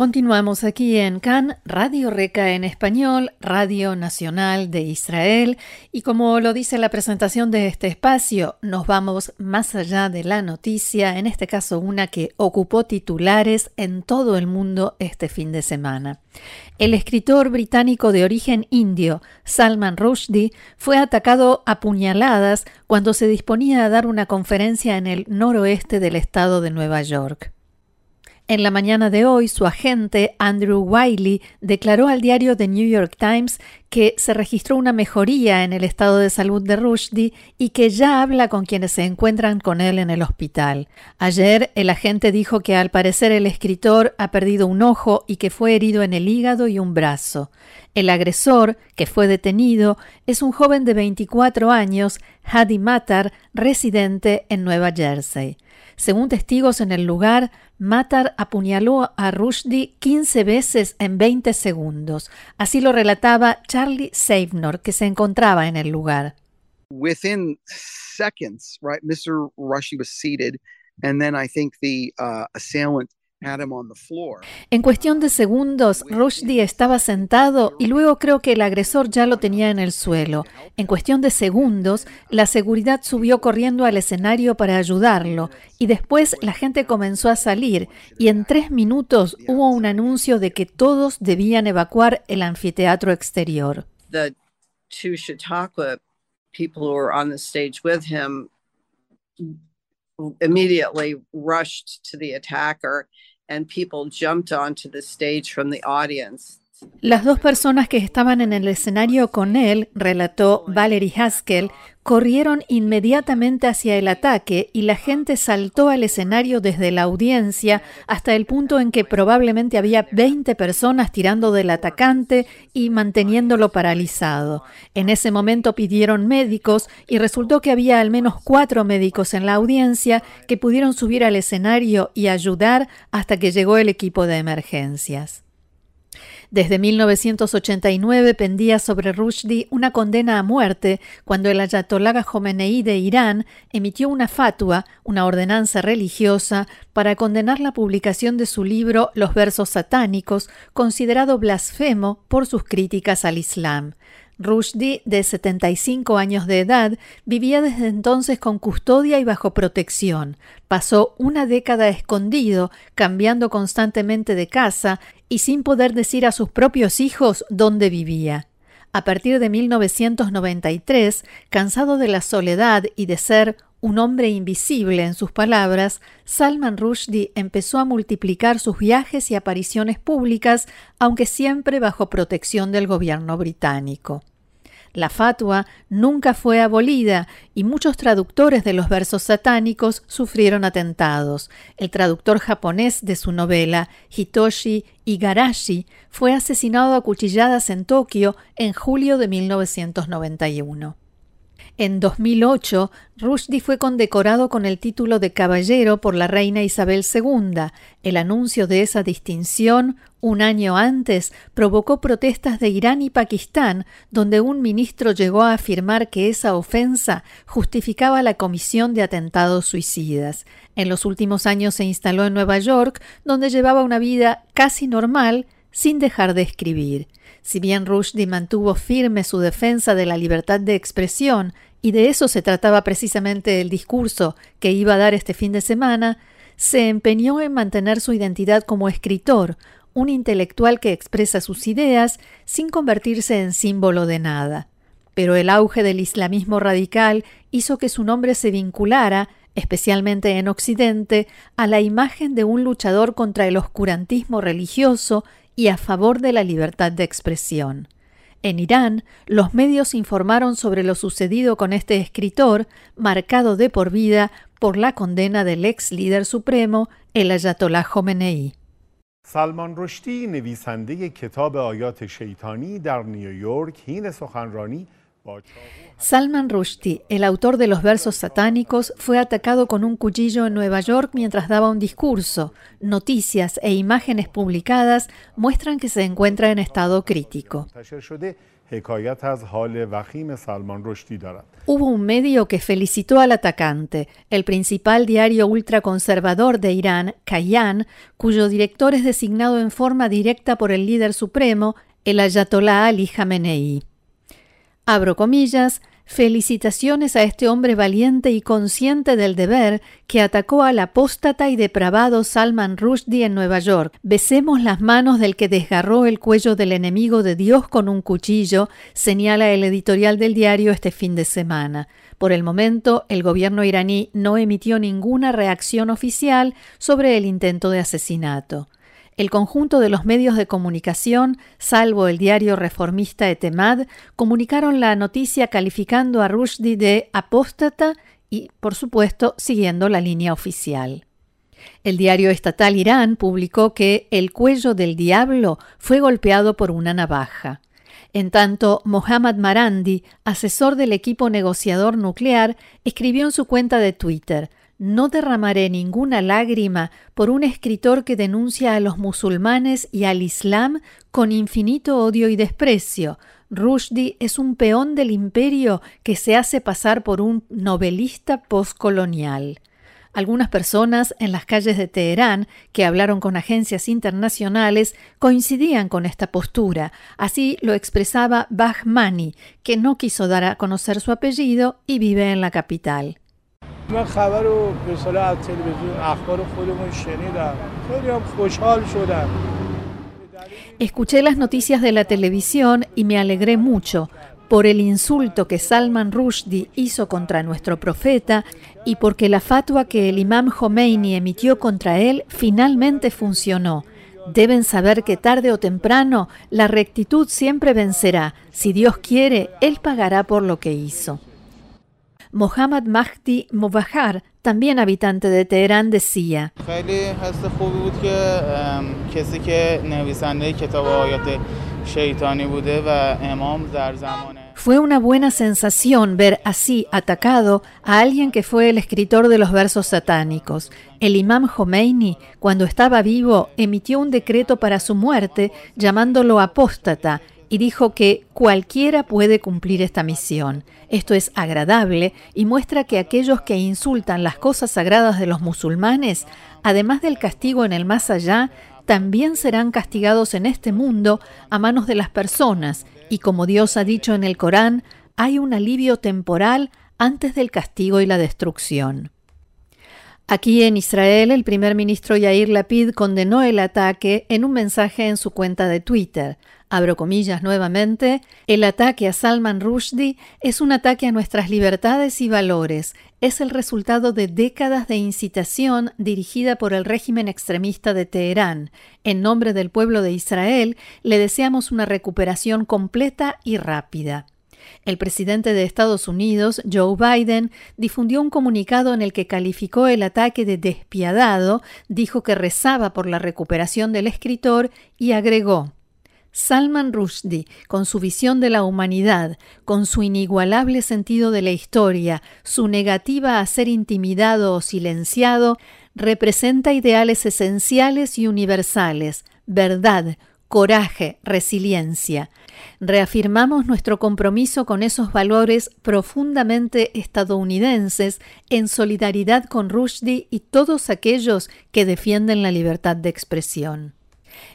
Continuamos aquí en CAN, Radio Reca en español, Radio Nacional de Israel, y como lo dice la presentación de este espacio, nos vamos más allá de la noticia, en este caso una que ocupó titulares en todo el mundo este fin de semana. El escritor británico de origen indio, Salman Rushdie, fue atacado a puñaladas cuando se disponía a dar una conferencia en el noroeste del estado de Nueva York. En la mañana de hoy, su agente, Andrew Wiley, declaró al diario The New York Times que se registró una mejoría en el estado de salud de Rushdie y que ya habla con quienes se encuentran con él en el hospital. Ayer, el agente dijo que al parecer el escritor ha perdido un ojo y que fue herido en el hígado y un brazo. El agresor, que fue detenido, es un joven de 24 años, Hadi Matar, residente en Nueva Jersey. Según testigos en el lugar, Matar apuñaló a Rushdie 15 veces en 20 segundos. Así lo relataba Charlie Savenor, que se encontraba en el lugar. Within seconds, right, Mr. Rushdie was seated, and then I think the uh, assailant en cuestión de segundos, Rushdie estaba sentado y luego creo que el agresor ya lo tenía en el suelo. En cuestión de segundos, la seguridad subió corriendo al escenario para ayudarlo y después la gente comenzó a salir y en tres minutos hubo un anuncio de que todos debían evacuar el anfiteatro exterior. The two people who were on the stage with him immediately rushed to the attacker and people jumped onto the stage from the audience. Las dos personas que estaban en el escenario con él, relató Valerie Haskell, corrieron inmediatamente hacia el ataque y la gente saltó al escenario desde la audiencia hasta el punto en que probablemente había 20 personas tirando del atacante y manteniéndolo paralizado. En ese momento pidieron médicos y resultó que había al menos cuatro médicos en la audiencia que pudieron subir al escenario y ayudar hasta que llegó el equipo de emergencias. Desde 1989 pendía sobre Rushdie una condena a muerte cuando el Ayatollah Khomeini de Irán emitió una fatua, una ordenanza religiosa, para condenar la publicación de su libro Los versos satánicos, considerado blasfemo por sus críticas al Islam. Rushdie, de 75 años de edad, vivía desde entonces con custodia y bajo protección. Pasó una década escondido, cambiando constantemente de casa y sin poder decir a sus propios hijos dónde vivía. A partir de 1993, cansado de la soledad y de ser un hombre invisible en sus palabras, Salman Rushdie empezó a multiplicar sus viajes y apariciones públicas, aunque siempre bajo protección del gobierno británico. La fatua nunca fue abolida y muchos traductores de los versos satánicos sufrieron atentados. El traductor japonés de su novela, Hitoshi Igarashi, fue asesinado a cuchilladas en Tokio en julio de 1991. En 2008, Rushdie fue condecorado con el título de caballero por la reina Isabel II. El anuncio de esa distinción, un año antes, provocó protestas de Irán y Pakistán, donde un ministro llegó a afirmar que esa ofensa justificaba la comisión de atentados suicidas. En los últimos años se instaló en Nueva York, donde llevaba una vida casi normal, sin dejar de escribir. Si bien Rushdie mantuvo firme su defensa de la libertad de expresión y de eso se trataba precisamente el discurso que iba a dar este fin de semana, se empeñó en mantener su identidad como escritor, un intelectual que expresa sus ideas sin convertirse en símbolo de nada. Pero el auge del islamismo radical hizo que su nombre se vinculara, especialmente en Occidente, a la imagen de un luchador contra el oscurantismo religioso y a favor de la libertad de expresión. En Irán, los medios informaron sobre lo sucedido con este escritor, marcado de por vida por la condena del ex líder supremo, el Ayatollah Khomeini. سلمان رشدی نویسنده کتاب آیات شیطانی در نیویورک حین سخنرانی Salman Rushdie, el autor de los versos satánicos, fue atacado con un cuchillo en Nueva York mientras daba un discurso. Noticias e imágenes publicadas muestran que se encuentra en estado crítico. Hubo un medio que felicitó al atacante, el principal diario ultraconservador de Irán, Kayan, cuyo director es designado en forma directa por el líder supremo, el Ayatollah Ali Khamenei. Abro comillas, Felicitaciones a este hombre valiente y consciente del deber que atacó al apóstata y depravado Salman Rushdie en Nueva York. Besemos las manos del que desgarró el cuello del enemigo de Dios con un cuchillo, señala el editorial del diario este fin de semana. Por el momento, el gobierno iraní no emitió ninguna reacción oficial sobre el intento de asesinato. El conjunto de los medios de comunicación, salvo el diario reformista Etemad, comunicaron la noticia calificando a Rushdie de apóstata y, por supuesto, siguiendo la línea oficial. El diario estatal Irán publicó que el cuello del diablo fue golpeado por una navaja. En tanto, Mohammad Marandi, asesor del equipo negociador nuclear, escribió en su cuenta de Twitter no derramaré ninguna lágrima por un escritor que denuncia a los musulmanes y al Islam con infinito odio y desprecio. Rushdie es un peón del imperio que se hace pasar por un novelista postcolonial. Algunas personas en las calles de Teherán que hablaron con agencias internacionales coincidían con esta postura. Así lo expresaba Bahmani, que no quiso dar a conocer su apellido y vive en la capital. Escuché las noticias de la televisión y me alegré mucho por el insulto que Salman Rushdie hizo contra nuestro profeta y porque la fatua que el imam Khomeini emitió contra él finalmente funcionó. Deben saber que tarde o temprano la rectitud siempre vencerá. Si Dios quiere, Él pagará por lo que hizo. Mohammad Mahdi Mubahar, también habitante de Teherán, decía, fue una buena sensación ver así atacado a alguien que fue el escritor de los versos satánicos. El imam Khomeini, cuando estaba vivo, emitió un decreto para su muerte llamándolo apóstata y dijo que cualquiera puede cumplir esta misión. Esto es agradable y muestra que aquellos que insultan las cosas sagradas de los musulmanes, además del castigo en el más allá, también serán castigados en este mundo a manos de las personas, y como Dios ha dicho en el Corán, hay un alivio temporal antes del castigo y la destrucción. Aquí en Israel, el primer ministro Yair Lapid condenó el ataque en un mensaje en su cuenta de Twitter. Abro comillas nuevamente, el ataque a Salman Rushdie es un ataque a nuestras libertades y valores. Es el resultado de décadas de incitación dirigida por el régimen extremista de Teherán. En nombre del pueblo de Israel, le deseamos una recuperación completa y rápida. El presidente de Estados Unidos, Joe Biden, difundió un comunicado en el que calificó el ataque de despiadado, dijo que rezaba por la recuperación del escritor y agregó Salman Rushdie, con su visión de la humanidad, con su inigualable sentido de la historia, su negativa a ser intimidado o silenciado, representa ideales esenciales y universales, verdad, coraje, resiliencia. Reafirmamos nuestro compromiso con esos valores profundamente estadounidenses en solidaridad con Rushdie y todos aquellos que defienden la libertad de expresión.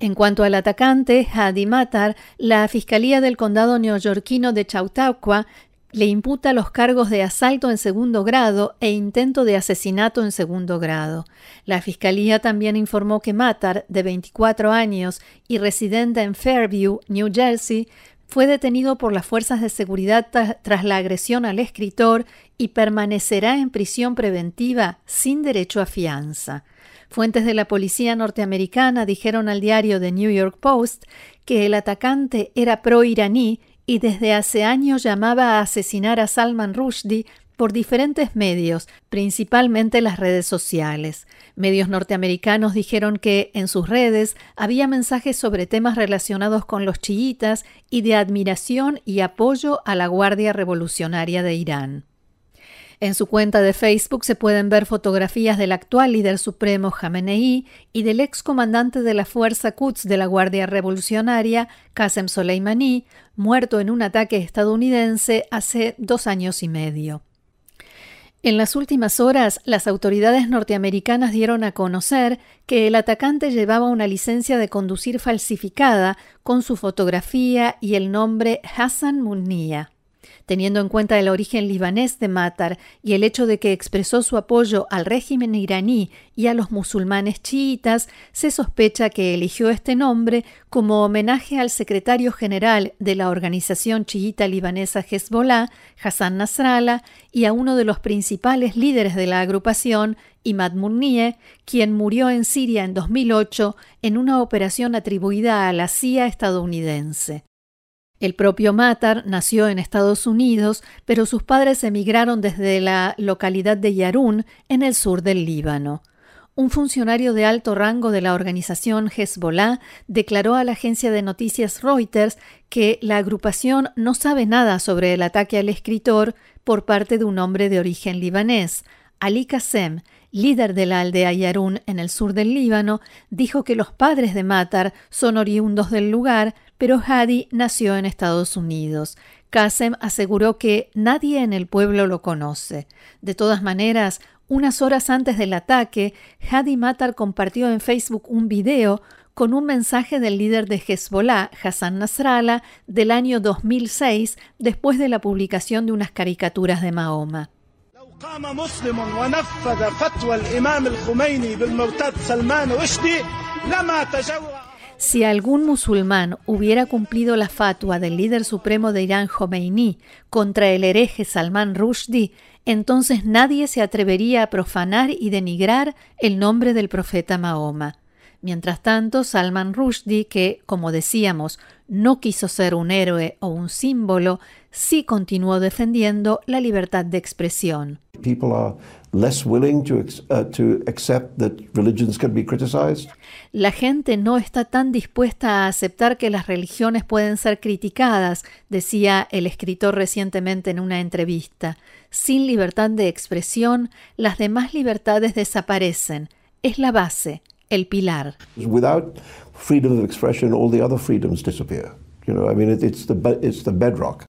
En cuanto al atacante, Hadi Matar, la Fiscalía del Condado neoyorquino de Chautauqua le imputa los cargos de asalto en segundo grado e intento de asesinato en segundo grado. La Fiscalía también informó que Matar, de 24 años y residente en Fairview, New Jersey, fue detenido por las fuerzas de seguridad tras la agresión al escritor y permanecerá en prisión preventiva sin derecho a fianza. Fuentes de la policía norteamericana dijeron al diario The New York Post que el atacante era pro-iraní y desde hace años llamaba a asesinar a Salman Rushdie por diferentes medios, principalmente las redes sociales. Medios norteamericanos dijeron que en sus redes había mensajes sobre temas relacionados con los chiitas y de admiración y apoyo a la Guardia Revolucionaria de Irán. En su cuenta de Facebook se pueden ver fotografías del actual líder supremo Jamenei y del ex comandante de la Fuerza Quds de la Guardia Revolucionaria, Qasem Soleimani, muerto en un ataque estadounidense hace dos años y medio. En las últimas horas, las autoridades norteamericanas dieron a conocer que el atacante llevaba una licencia de conducir falsificada con su fotografía y el nombre Hassan Munnia. Teniendo en cuenta el origen libanés de Matar y el hecho de que expresó su apoyo al régimen iraní y a los musulmanes chiitas, se sospecha que eligió este nombre como homenaje al secretario general de la organización chiita libanesa Hezbollah, Hassan Nasrallah, y a uno de los principales líderes de la agrupación, Imad Munnie, quien murió en Siria en 2008 en una operación atribuida a la CIA estadounidense. El propio Matar nació en Estados Unidos, pero sus padres emigraron desde la localidad de Yarún, en el sur del Líbano. Un funcionario de alto rango de la organización Hezbollah declaró a la agencia de noticias Reuters que la agrupación no sabe nada sobre el ataque al escritor por parte de un hombre de origen libanés. Ali Qasem, líder de la aldea Yarún en el sur del Líbano, dijo que los padres de Matar son oriundos del lugar, pero Hadi nació en Estados Unidos. Qasem aseguró que nadie en el pueblo lo conoce. De todas maneras, unas horas antes del ataque, Hadi Matar compartió en Facebook un video con un mensaje del líder de Hezbollah, Hassan Nasrallah, del año 2006, después de la publicación de unas caricaturas de Mahoma. Si algún musulmán hubiera cumplido la fatua del líder supremo de Irán Khomeini contra el hereje Salman Rushdie, entonces nadie se atrevería a profanar y denigrar el nombre del profeta Mahoma. Mientras tanto, Salman Rushdie, que, como decíamos, no quiso ser un héroe o un símbolo, sí continuó defendiendo la libertad de expresión. La gente no está tan dispuesta a aceptar que las religiones pueden ser criticadas, decía el escritor recientemente en una entrevista. Sin libertad de expresión, las demás libertades desaparecen. Es la base, el pilar. Without freedom of expression, all the other freedoms disappear. You know, I mean, it's the it's the bedrock.